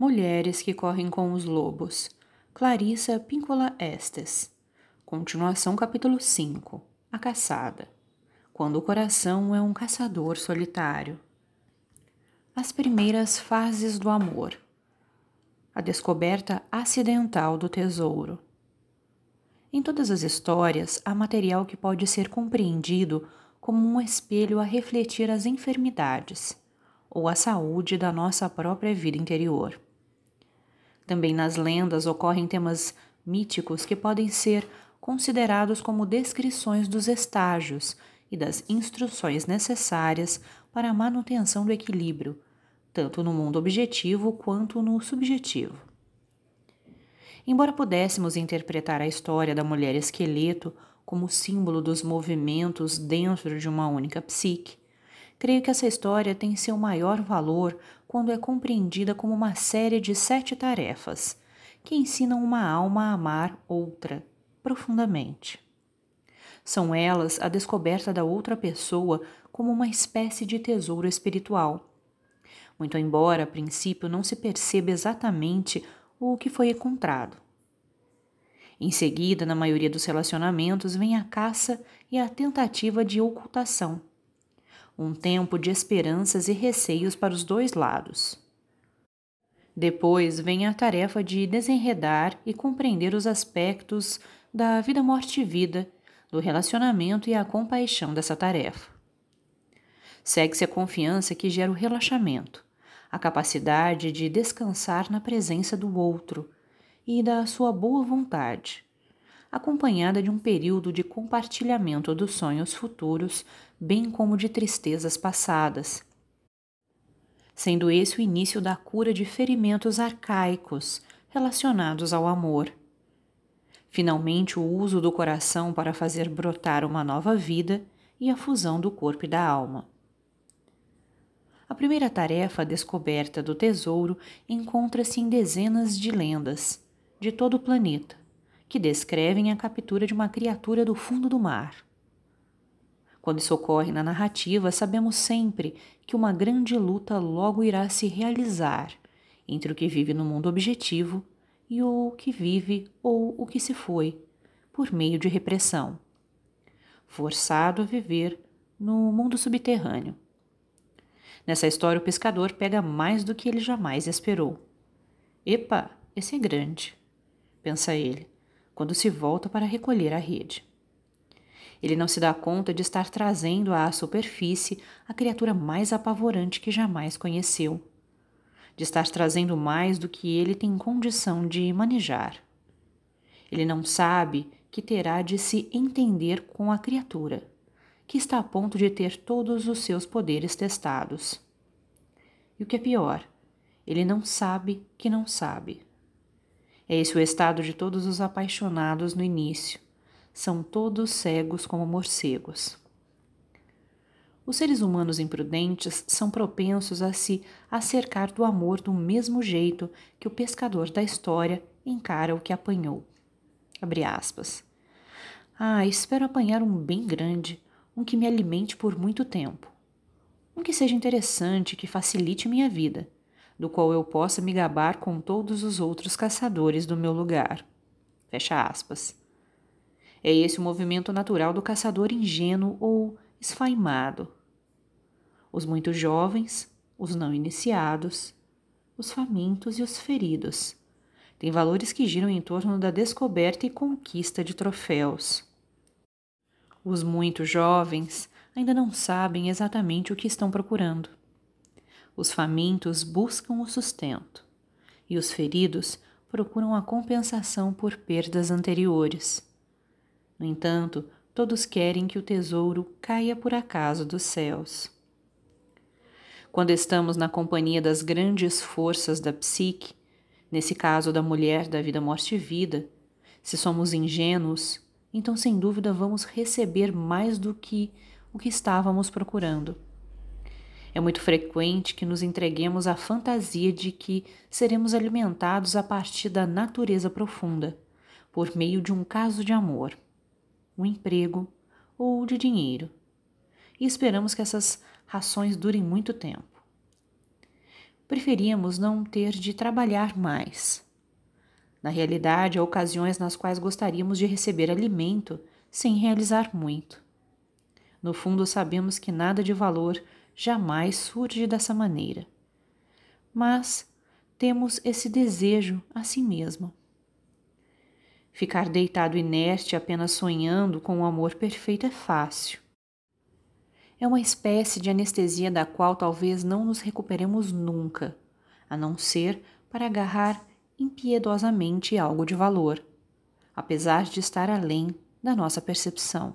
Mulheres que correm com os lobos. Clarissa Píncola Estes. Continuação capítulo 5. A caçada. Quando o coração é um caçador solitário. As primeiras fases do amor. A descoberta acidental do tesouro. Em todas as histórias, há material que pode ser compreendido como um espelho a refletir as enfermidades ou a saúde da nossa própria vida interior. Também nas lendas ocorrem temas míticos que podem ser considerados como descrições dos estágios e das instruções necessárias para a manutenção do equilíbrio, tanto no mundo objetivo quanto no subjetivo. Embora pudéssemos interpretar a história da mulher esqueleto como símbolo dos movimentos dentro de uma única psique, creio que essa história tem seu maior valor quando é compreendida como uma série de sete tarefas que ensinam uma alma a amar outra profundamente. São elas a descoberta da outra pessoa como uma espécie de tesouro espiritual. Muito embora a princípio não se perceba exatamente o que foi encontrado. Em seguida, na maioria dos relacionamentos, vem a caça e a tentativa de ocultação um tempo de esperanças e receios para os dois lados. Depois vem a tarefa de desenredar e compreender os aspectos da vida, morte e vida, do relacionamento e a compaixão dessa tarefa. Segue-se a confiança que gera o relaxamento, a capacidade de descansar na presença do outro e da sua boa vontade, acompanhada de um período de compartilhamento dos sonhos futuros, bem como de tristezas passadas. Sendo esse o início da cura de ferimentos arcaicos relacionados ao amor. Finalmente, o uso do coração para fazer brotar uma nova vida e a fusão do corpo e da alma. A primeira tarefa, descoberta do tesouro, encontra-se em dezenas de lendas de todo o planeta, que descrevem a captura de uma criatura do fundo do mar. Quando isso ocorre na narrativa, sabemos sempre que uma grande luta logo irá se realizar entre o que vive no mundo objetivo e o que vive ou o que se foi, por meio de repressão, forçado a viver no mundo subterrâneo. Nessa história, o pescador pega mais do que ele jamais esperou. Epa, esse é grande, pensa ele quando se volta para recolher a rede. Ele não se dá conta de estar trazendo à superfície a criatura mais apavorante que jamais conheceu, de estar trazendo mais do que ele tem condição de manejar. Ele não sabe que terá de se entender com a criatura, que está a ponto de ter todos os seus poderes testados. E o que é pior, ele não sabe que não sabe. É esse o estado de todos os apaixonados no início. São todos cegos como morcegos. Os seres humanos imprudentes são propensos a se acercar do amor do mesmo jeito que o pescador da história encara o que apanhou. Abre aspas. Ah, espero apanhar um bem grande, um que me alimente por muito tempo. Um que seja interessante, que facilite minha vida do qual eu possa me gabar com todos os outros caçadores do meu lugar. Fecha aspas. É esse o movimento natural do caçador ingênuo ou esfaimado. Os muito jovens, os não iniciados, os famintos e os feridos têm valores que giram em torno da descoberta e conquista de troféus. Os muito jovens ainda não sabem exatamente o que estão procurando. Os famintos buscam o sustento, e os feridos procuram a compensação por perdas anteriores. No entanto, todos querem que o tesouro caia por acaso dos céus. Quando estamos na companhia das grandes forças da psique, nesse caso da mulher da vida, morte e vida, se somos ingênuos, então sem dúvida vamos receber mais do que o que estávamos procurando. É muito frequente que nos entreguemos à fantasia de que seremos alimentados a partir da natureza profunda, por meio de um caso de amor, um emprego ou de dinheiro, e esperamos que essas rações durem muito tempo. preferíamos não ter de trabalhar mais. Na realidade, há ocasiões nas quais gostaríamos de receber alimento sem realizar muito. No fundo, sabemos que nada de valor jamais surge dessa maneira. Mas temos esse desejo a si mesmo. Ficar deitado inerte apenas sonhando com o amor perfeito é fácil. É uma espécie de anestesia da qual talvez não nos recuperemos nunca, a não ser para agarrar impiedosamente algo de valor, apesar de estar além da nossa percepção.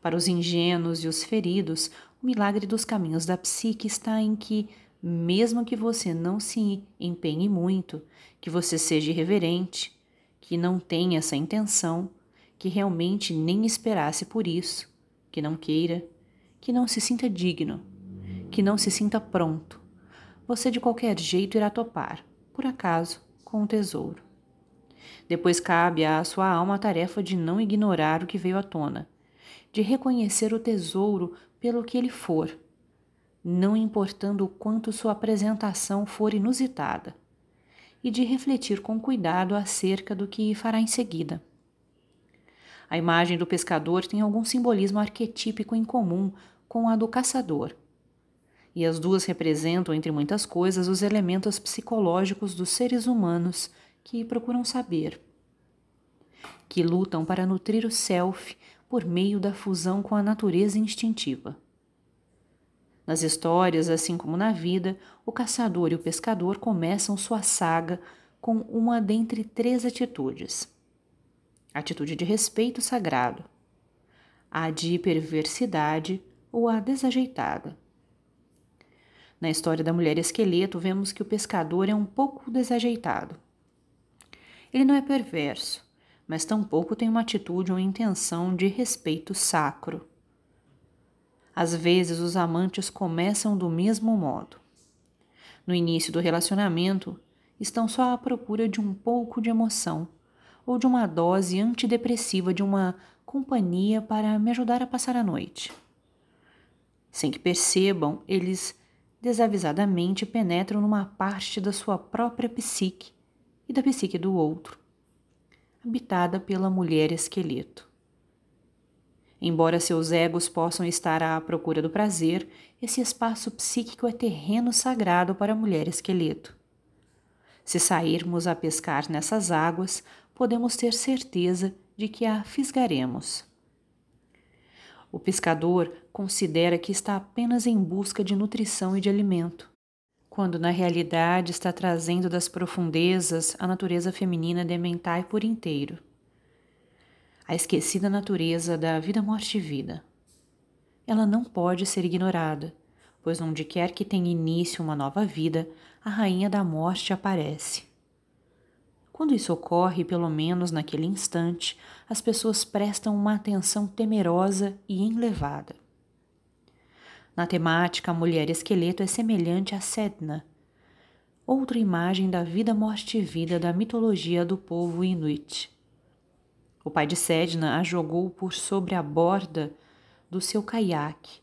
Para os ingênuos e os feridos, o milagre dos caminhos da psique está em que, mesmo que você não se empenhe muito, que você seja irreverente, que não tenha essa intenção, que realmente nem esperasse por isso, que não queira, que não se sinta digno, que não se sinta pronto. Você de qualquer jeito irá topar, por acaso, com o tesouro. Depois cabe à sua alma a tarefa de não ignorar o que veio à tona, de reconhecer o tesouro pelo que ele for, não importando o quanto sua apresentação for inusitada, e de refletir com cuidado acerca do que fará em seguida. A imagem do pescador tem algum simbolismo arquetípico em comum com a do caçador. E as duas representam, entre muitas coisas, os elementos psicológicos dos seres humanos que procuram saber, que lutam para nutrir o self por meio da fusão com a natureza instintiva. Nas histórias, assim como na vida, o caçador e o pescador começam sua saga com uma dentre três atitudes atitude de respeito sagrado, a de perversidade ou a desajeitada. Na história da mulher esqueleto, vemos que o pescador é um pouco desajeitado. Ele não é perverso, mas tampouco tem uma atitude ou intenção de respeito sacro. Às vezes, os amantes começam do mesmo modo. No início do relacionamento, estão só à procura de um pouco de emoção ou de uma dose antidepressiva de uma companhia para me ajudar a passar a noite. Sem que percebam, eles desavisadamente penetram numa parte da sua própria psique e da psique do outro, habitada pela mulher esqueleto. Embora seus egos possam estar à procura do prazer, esse espaço psíquico é terreno sagrado para a mulher esqueleto. Se sairmos a pescar nessas águas, podemos ter certeza de que a fisgaremos. O pescador considera que está apenas em busca de nutrição e de alimento, quando na realidade está trazendo das profundezas a natureza feminina de Mentai por inteiro. A esquecida natureza da vida, morte e vida. Ela não pode ser ignorada, pois onde quer que tenha início uma nova vida, a rainha da morte aparece. Quando isso ocorre, pelo menos naquele instante, as pessoas prestam uma atenção temerosa e enlevada. Na temática, a mulher esqueleto é semelhante a Sedna, outra imagem da vida, morte e vida da mitologia do povo Inuit. O pai de Sedna a jogou por sobre a borda do seu caiaque,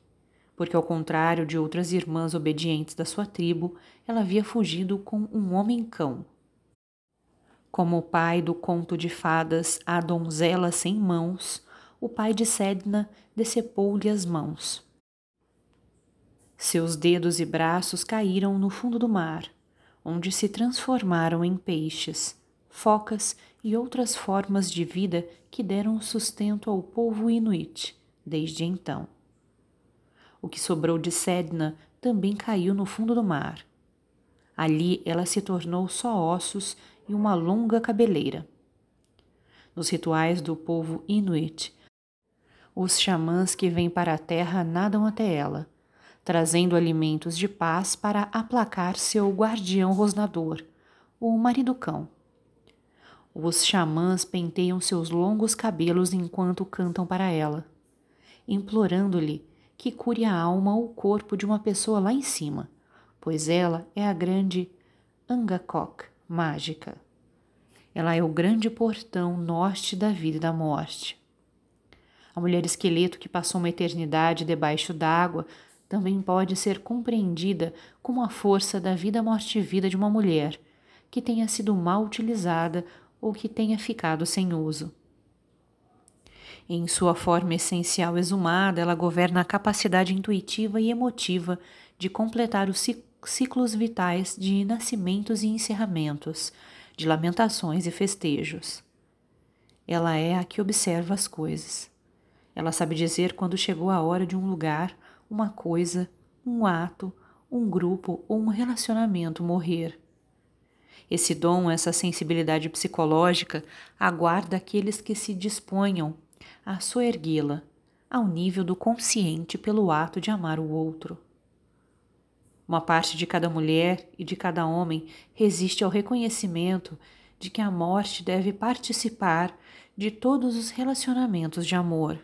porque, ao contrário de outras irmãs obedientes da sua tribo, ela havia fugido com um homem-cão como o pai do conto de fadas A Donzela Sem Mãos, o pai de Sedna decepou-lhe as mãos. Seus dedos e braços caíram no fundo do mar, onde se transformaram em peixes, focas e outras formas de vida que deram sustento ao povo inuit desde então. O que sobrou de Sedna também caiu no fundo do mar. Ali ela se tornou só ossos e uma longa cabeleira. Nos rituais do povo Inuit, os xamãs que vêm para a terra nadam até ela, trazendo alimentos de paz para aplacar seu guardião rosnador, o marido-cão. Os xamãs penteiam seus longos cabelos enquanto cantam para ela, implorando-lhe que cure a alma ou o corpo de uma pessoa lá em cima, pois ela é a grande Angakok, mágica. Ela é o grande portão norte da vida e da morte. A mulher esqueleto que passou uma eternidade debaixo d'água também pode ser compreendida como a força da vida-morte-vida de uma mulher que tenha sido mal utilizada ou que tenha ficado sem uso. Em sua forma essencial exumada, ela governa a capacidade intuitiva e emotiva de completar os ciclos vitais de nascimentos e encerramentos, de lamentações e festejos. Ela é a que observa as coisas. Ela sabe dizer quando chegou a hora de um lugar, uma coisa, um ato, um grupo ou um relacionamento morrer. Esse dom, essa sensibilidade psicológica, aguarda aqueles que se disponham a soerguê-la ao nível do consciente pelo ato de amar o outro. Uma parte de cada mulher e de cada homem resiste ao reconhecimento de que a morte deve participar de todos os relacionamentos de amor.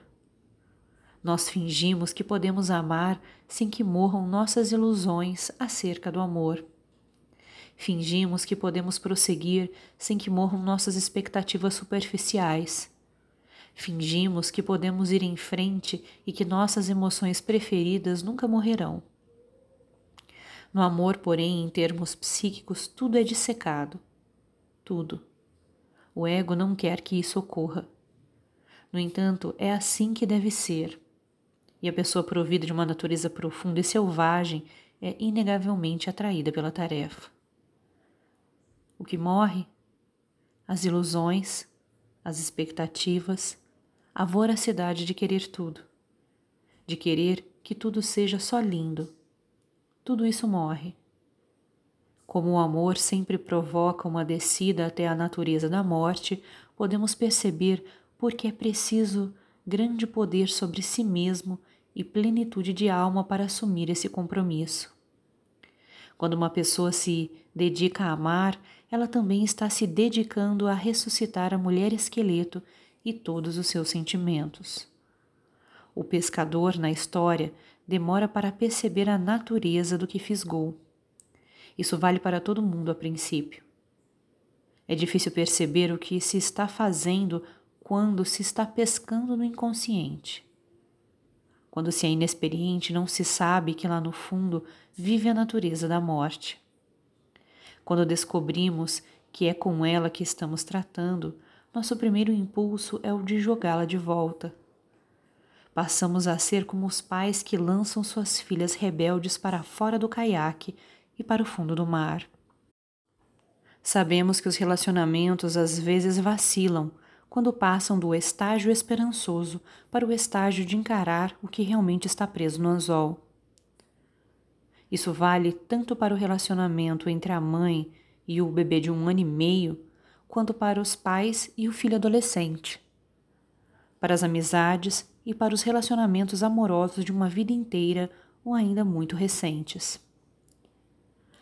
Nós fingimos que podemos amar sem que morram nossas ilusões acerca do amor. Fingimos que podemos prosseguir sem que morram nossas expectativas superficiais. Fingimos que podemos ir em frente e que nossas emoções preferidas nunca morrerão. No amor, porém, em termos psíquicos, tudo é dissecado. Tudo. O ego não quer que isso ocorra. No entanto, é assim que deve ser. E a pessoa provida de uma natureza profunda e selvagem é inegavelmente atraída pela tarefa. O que morre? As ilusões, as expectativas, a voracidade de querer tudo, de querer que tudo seja só lindo. Tudo isso morre. Como o amor sempre provoca uma descida até a natureza da morte, podemos perceber porque é preciso grande poder sobre si mesmo e plenitude de alma para assumir esse compromisso. Quando uma pessoa se dedica a amar, ela também está se dedicando a ressuscitar a mulher esqueleto e todos os seus sentimentos. O pescador, na história, demora para perceber a natureza do que fisgou. Isso vale para todo mundo a princípio. É difícil perceber o que se está fazendo quando se está pescando no inconsciente. Quando se é inexperiente, não se sabe que lá no fundo vive a natureza da morte. Quando descobrimos que é com ela que estamos tratando, nosso primeiro impulso é o de jogá-la de volta. Passamos a ser como os pais que lançam suas filhas rebeldes para fora do caiaque e para o fundo do mar. Sabemos que os relacionamentos às vezes vacilam quando passam do estágio esperançoso para o estágio de encarar o que realmente está preso no anzol. Isso vale tanto para o relacionamento entre a mãe e o bebê de um ano e meio, quanto para os pais e o filho adolescente, para as amizades e para os relacionamentos amorosos de uma vida inteira ou ainda muito recentes.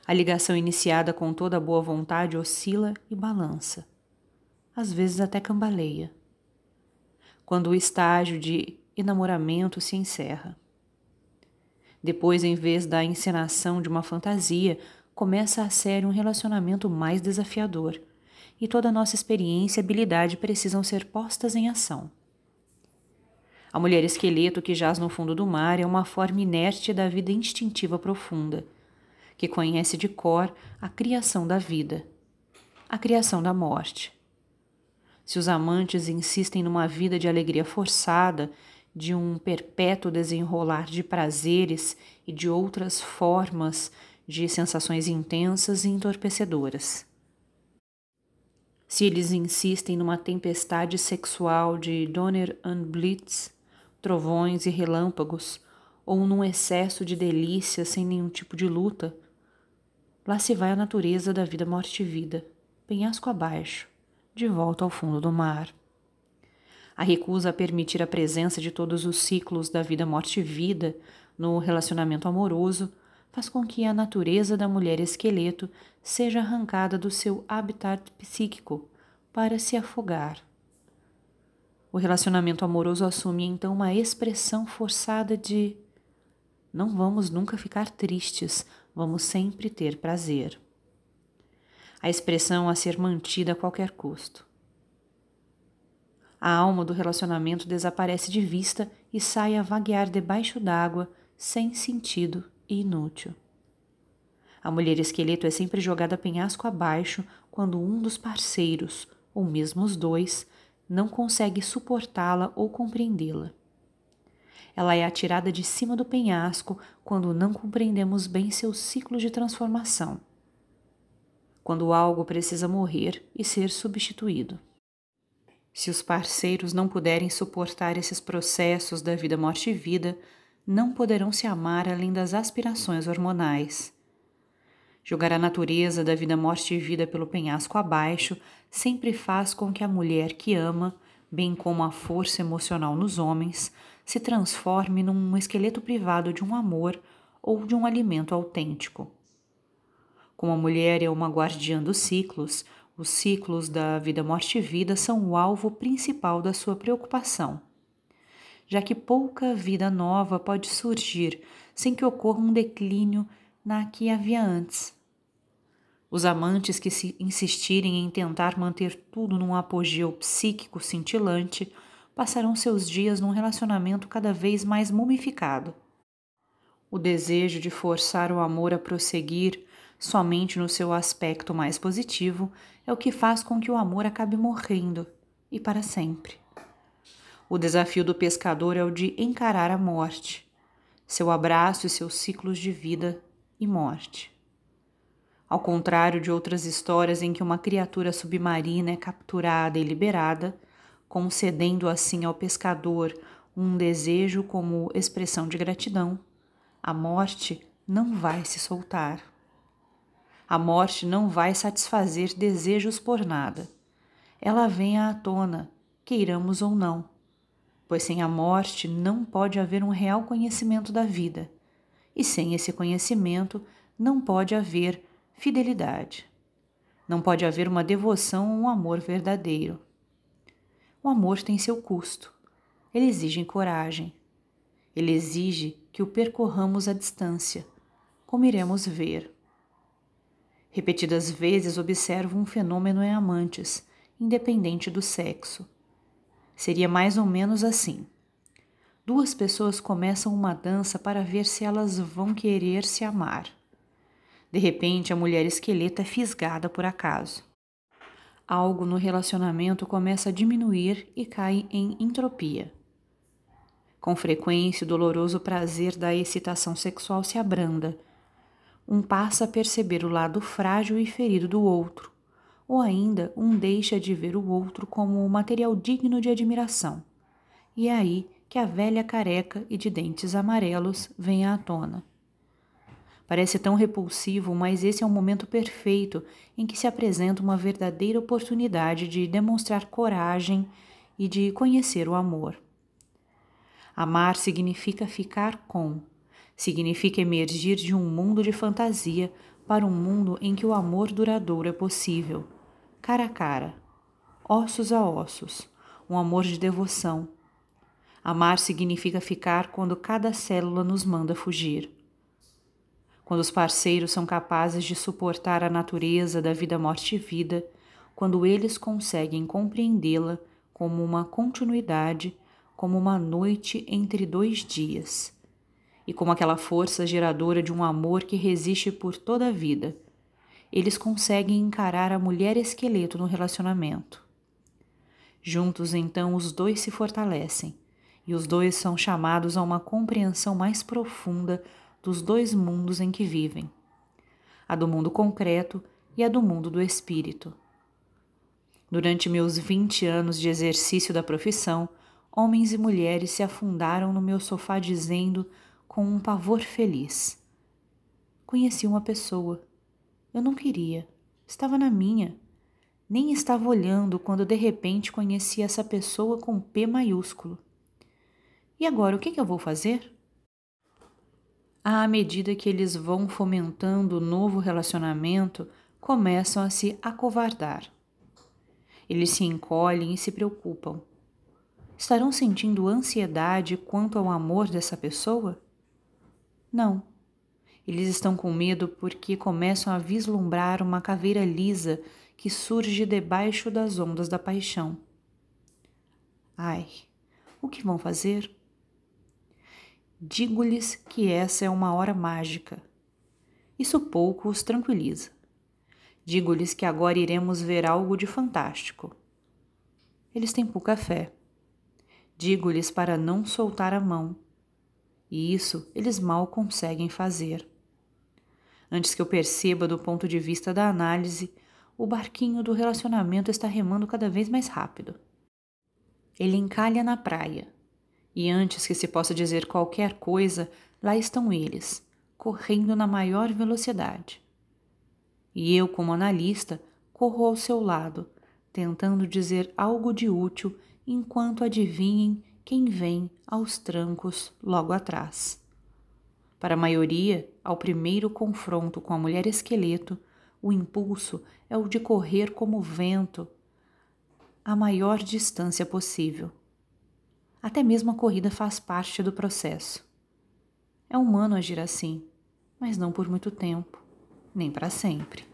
A ligação iniciada com toda boa vontade oscila e balança, às vezes até cambaleia, quando o estágio de enamoramento se encerra. Depois, em vez da encenação de uma fantasia, começa a ser um relacionamento mais desafiador e toda a nossa experiência e habilidade precisam ser postas em ação. A mulher esqueleto que jaz no fundo do mar é uma forma inerte da vida instintiva profunda, que conhece de cor a criação da vida, a criação da morte. Se os amantes insistem numa vida de alegria forçada, de um perpétuo desenrolar de prazeres e de outras formas de sensações intensas e entorpecedoras. Se eles insistem numa tempestade sexual de Donner und Blitz, trovões e relâmpagos, ou num excesso de delícia sem nenhum tipo de luta, lá se vai a natureza da vida morte e vida, penhasco abaixo, de volta ao fundo do mar. A recusa a permitir a presença de todos os ciclos da vida morte e vida no relacionamento amoroso faz com que a natureza da mulher esqueleto seja arrancada do seu habitat psíquico para se afogar. O relacionamento amoroso assume então uma expressão forçada de não vamos nunca ficar tristes, vamos sempre ter prazer. A expressão a ser mantida a qualquer custo. A alma do relacionamento desaparece de vista e sai a vaguear debaixo d'água sem sentido e inútil. A mulher esqueleto é sempre jogada penhasco abaixo quando um dos parceiros, ou mesmo os dois, não consegue suportá-la ou compreendê-la. Ela é atirada de cima do penhasco quando não compreendemos bem seu ciclo de transformação. Quando algo precisa morrer e ser substituído. Se os parceiros não puderem suportar esses processos da vida, morte e vida, não poderão se amar além das aspirações hormonais. Jogar a natureza da vida, morte e vida pelo penhasco abaixo sempre faz com que a mulher que ama, bem como a força emocional nos homens, se transforme num esqueleto privado de um amor ou de um alimento autêntico. Como a mulher é uma guardiã dos ciclos, os ciclos da vida, morte e vida são o alvo principal da sua preocupação, já que pouca vida nova pode surgir sem que ocorra um declínio na que havia antes. Os amantes que se insistirem em tentar manter tudo num apogeu psíquico cintilante passarão seus dias num relacionamento cada vez mais mumificado. O desejo de forçar o amor a prosseguir somente no seu aspecto mais positivo é o que faz com que o amor acabe morrendo e para sempre. O desafio do pescador é o de encarar a morte, seu abraço e seus ciclos de vida e morte. Ao contrário de outras histórias em que uma criatura submarina é capturada e liberada, concedendo assim ao pescador um desejo como expressão de gratidão, a morte não vai se soltar. A morte não vai satisfazer desejos por nada. Ela vem à tona, queiramos ou não, pois sem a morte não pode haver um real conhecimento da vida e sem esse conhecimento não pode haver fidelidade. Não pode haver uma devoção ou um amor verdadeiro. O amor tem seu custo. Ele exige coragem. Ele exige que o percorramos à distância, como iremos ver. Repetidas vezes observo um fenômeno em amantes, independente do sexo. Seria mais ou menos assim. Duas pessoas começam uma dança para ver se elas vão querer se amar. De repente, a mulher esqueleto é fisgada por acaso. Algo no relacionamento começa a diminuir e cai em entropia. Com frequência, o doloroso prazer da excitação sexual se abranda. Um passa a perceber o lado frágil e ferido do outro, ou ainda um deixa de ver o outro como um material digno de admiração. E é aí que a velha careca e de dentes amarelos vem à tona. Parece tão repulsivo, mas esse é um momento perfeito em que se apresenta uma verdadeira oportunidade de demonstrar coragem e de conhecer o amor. Amar significa ficar com, significa emergir de um mundo de fantasia para um mundo em que o amor duradouro é possível, cara a cara, ossos a ossos, um amor de devoção. Amar significa ficar quando cada célula nos manda fugir. Quando os parceiros são capazes de suportar a natureza da vida, morte e vida, quando eles conseguem compreendê-la como uma continuidade, como uma noite entre dois dias, e como aquela força geradora de um amor que resiste por toda a vida, eles conseguem encarar a mulher esqueleto no relacionamento. Juntos, então, os dois se fortalecem e os dois são chamados a uma compreensão mais profunda dos dois mundos em que vivem: a do mundo concreto e a do mundo do espírito. Durante meus 20 anos de exercício da profissão, homens e mulheres se afundaram no meu sofá dizendo com um pavor feliz: Conheci uma pessoa. Eu não queria. Estava na minha. Nem estava olhando quando de repente conheci essa pessoa com P maiúsculo. E agora, o que, que eu vou fazer? À medida que eles vão fomentando o novo relacionamento, começam a se acovardar. Eles se encolhem e se preocupam. Estarão sentindo ansiedade quanto ao amor dessa pessoa? Não. Eles estão com medo porque começam a vislumbrar uma caveira lisa que surge debaixo das ondas da paixão. Ai, o que vão fazer? Digo-lhes que essa é uma hora mágica. Isso pouco os tranquiliza. Digo-lhes que agora iremos ver algo de fantástico. Eles têm pouca fé. Digo-lhes para não soltar a mão. E isso eles mal conseguem fazer. Antes que eu perceba do ponto de vista da análise, o barquinho do relacionamento está remando cada vez mais rápido. Ele encalha na praia, e antes que se possa dizer qualquer coisa, lá estão eles, correndo na maior velocidade. E eu, como analista, corro ao seu lado, tentando dizer algo de útil enquanto adivinhem quem vem aos trancos logo atrás. Para a maioria, ao primeiro confronto com a mulher esqueleto, o impulso é o de correr como vento a maior distância possível. Até mesmo a corrida faz parte do processo. É humano agir assim, mas não por muito tempo, nem para sempre.